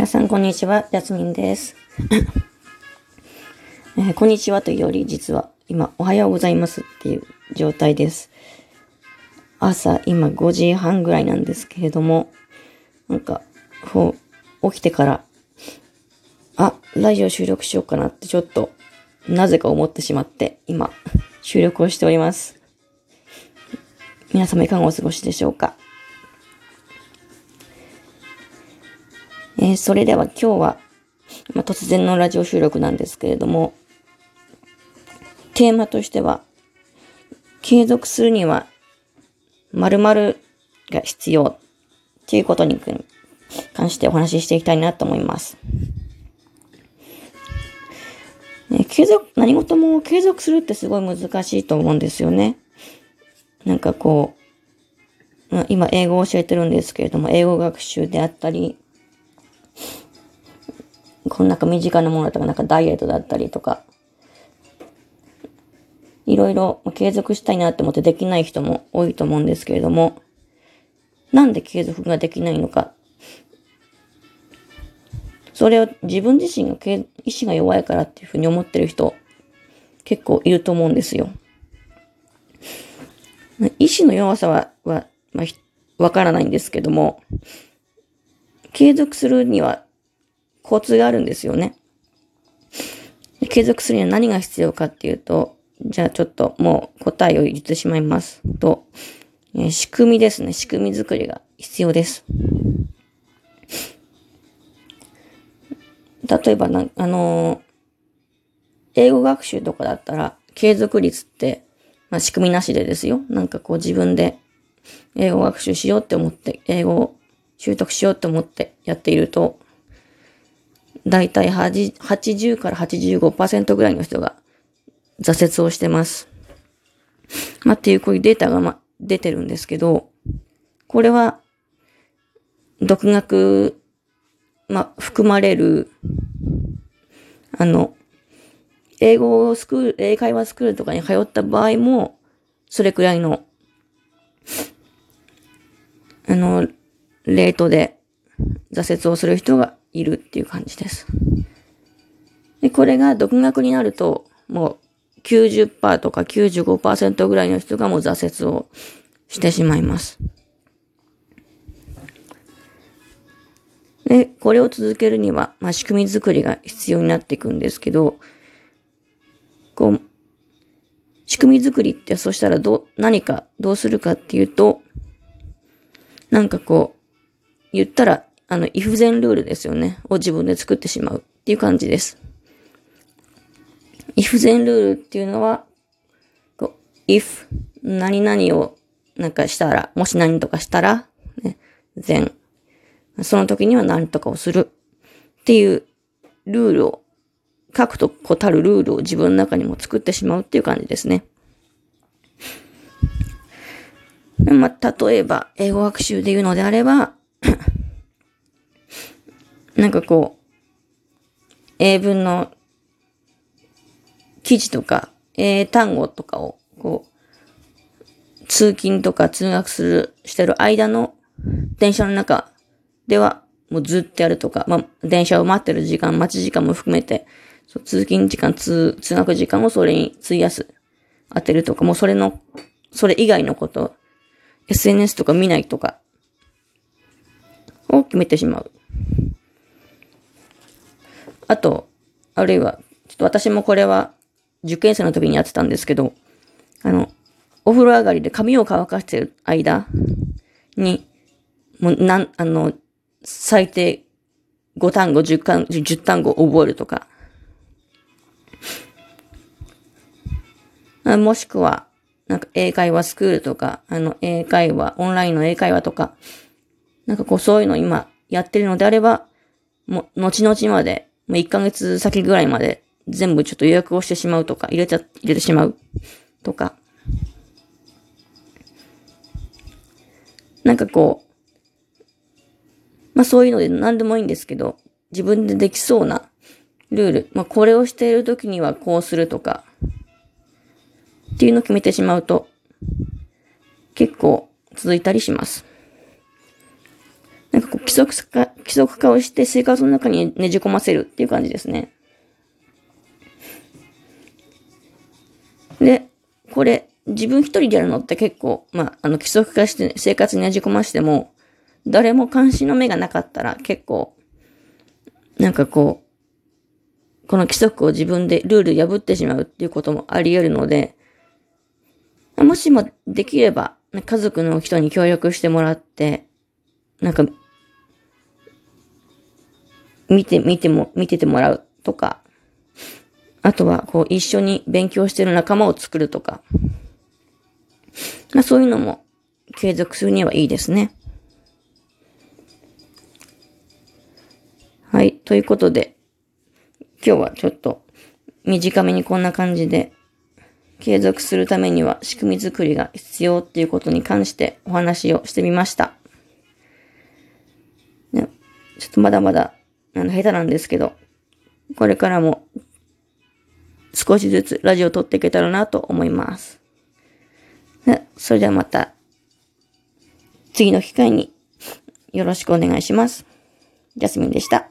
皆さん、こんにちは。ジャスミンです。えーこんにちはというより、実は今、おはようございますっていう状態です。朝、今5時半ぐらいなんですけれども、なんか、こう、起きてから、あ、ラジオ収録しようかなってちょっと、なぜか思ってしまって、今、収録をしております。皆様いかがお過ごしでしょうか？えーそれでは今日は、まあ、突然のラジオ収録なんですけれども、テーマとしては、継続するには、〇〇が必要っていうことに関してお話ししていきたいなと思います。ね、継続、何事も継続するってすごい難しいと思うんですよね。なんかこう、今英語を教えてるんですけれども、英語学習であったり、このなか身近なものだったらなんかダイエットだったりとか、いろいろ継続したいなって思ってできない人も多いと思うんですけれども、なんで継続ができないのか。それを自分自身が意志が弱いからっていうふうに思ってる人結構いると思うんですよ。意志の弱さは、は、まあ、わからないんですけども、継続するにはコツがあるんですよね。継続するには何が必要かっていうと、じゃあちょっともう答えを言ってしまいますと、え仕組みですね。仕組み作りが必要です。例えばな、あのー英語学習とかだったら、継続率って、まあ、仕組みなしでですよ。なんかこう自分で英語学習しようって思って、英語を習得しようって思ってやっていると、だいたい80から85%ぐらいの人が挫折をしてます。まあ、っていうこういうデータがま、出てるんですけど、これは、独学、まあ、含まれる、あの、英語スクール、英会話スクールとかに通った場合も、それくらいの、あの、レートで挫折をする人がいるっていう感じです。で、これが独学になると、もう90%とか95%ぐらいの人がもう挫折をしてしまいます。で、これを続けるには、まあ、仕組み作りが必要になっていくんですけど、こう、仕組み作りってそしたらどう、何かどうするかっていうと、なんかこう、言ったら、あの、if 全ルールですよね。を自分で作ってしまうっていう感じです。if 全ルールっていうのは、こう if 何々をなんかしたら、もし何とかしたら、ね、全。その時には何とかをするっていうルールを、書くとこたるルールを自分の中にも作ってしまうっていう感じですね。まあ、例えば、英語学習で言うのであれば、なんかこう、英文の記事とか、英単語とかを、こう、通勤とか通学する、してる間の電車の中では、もうずっとやるとか、まあ、電車を待ってる時間、待ち時間も含めて、そう通勤時間、通、通学時間をそれに費やす、当てるとか、もうそれの、それ以外のこと、SNS とか見ないとか、を決めてしまう。あと、あるいは、ちょっと私もこれは受験生の時にやってたんですけど、あの、お風呂上がりで髪を乾かしてる間に、もうなん、あの、最低5単語、10単語 ,10 単語を覚えるとか。もしくは、なんか英会話スクールとか、あの、英会話、オンラインの英会話とか、なんかこうそういうの今やってるのであれば、もう、後々まで、もう1ヶ月先ぐらいまで、全部ちょっと予約をしてしまうとか、入れちゃ、入れてしまうとか。なんかこう、まあそういうので何でもいいんですけど、自分でできそうなルール、まあこれをしている時にはこうするとか、っていうのを決めてしまうと、結構続いたりします。なんかこう規則化、規則化をして生活の中にねじ込ませるっていう感じですね。で、これ、自分一人でやるのって結構、まあ、あの、規則化して生活にねじ込ましても、誰も監視の目がなかったら結構、なんかこう、この規則を自分でルール破ってしまうっていうこともあり得るので、もしもできれば、家族の人に協力してもらって、なんか、見て、見ても、見ててもらうとか、あとは、こう、一緒に勉強してる仲間を作るとか、まあそういうのも継続するにはいいですね。はい。ということで、今日はちょっと短めにこんな感じで、継続するためには仕組み作りが必要っていうことに関してお話をしてみました。ね、ちょっとまだまだ、あの、下手なんですけど、これからも少しずつラジオを撮っていけたらなと思います。それではまた次の機会によろしくお願いします。ジャスミンでした。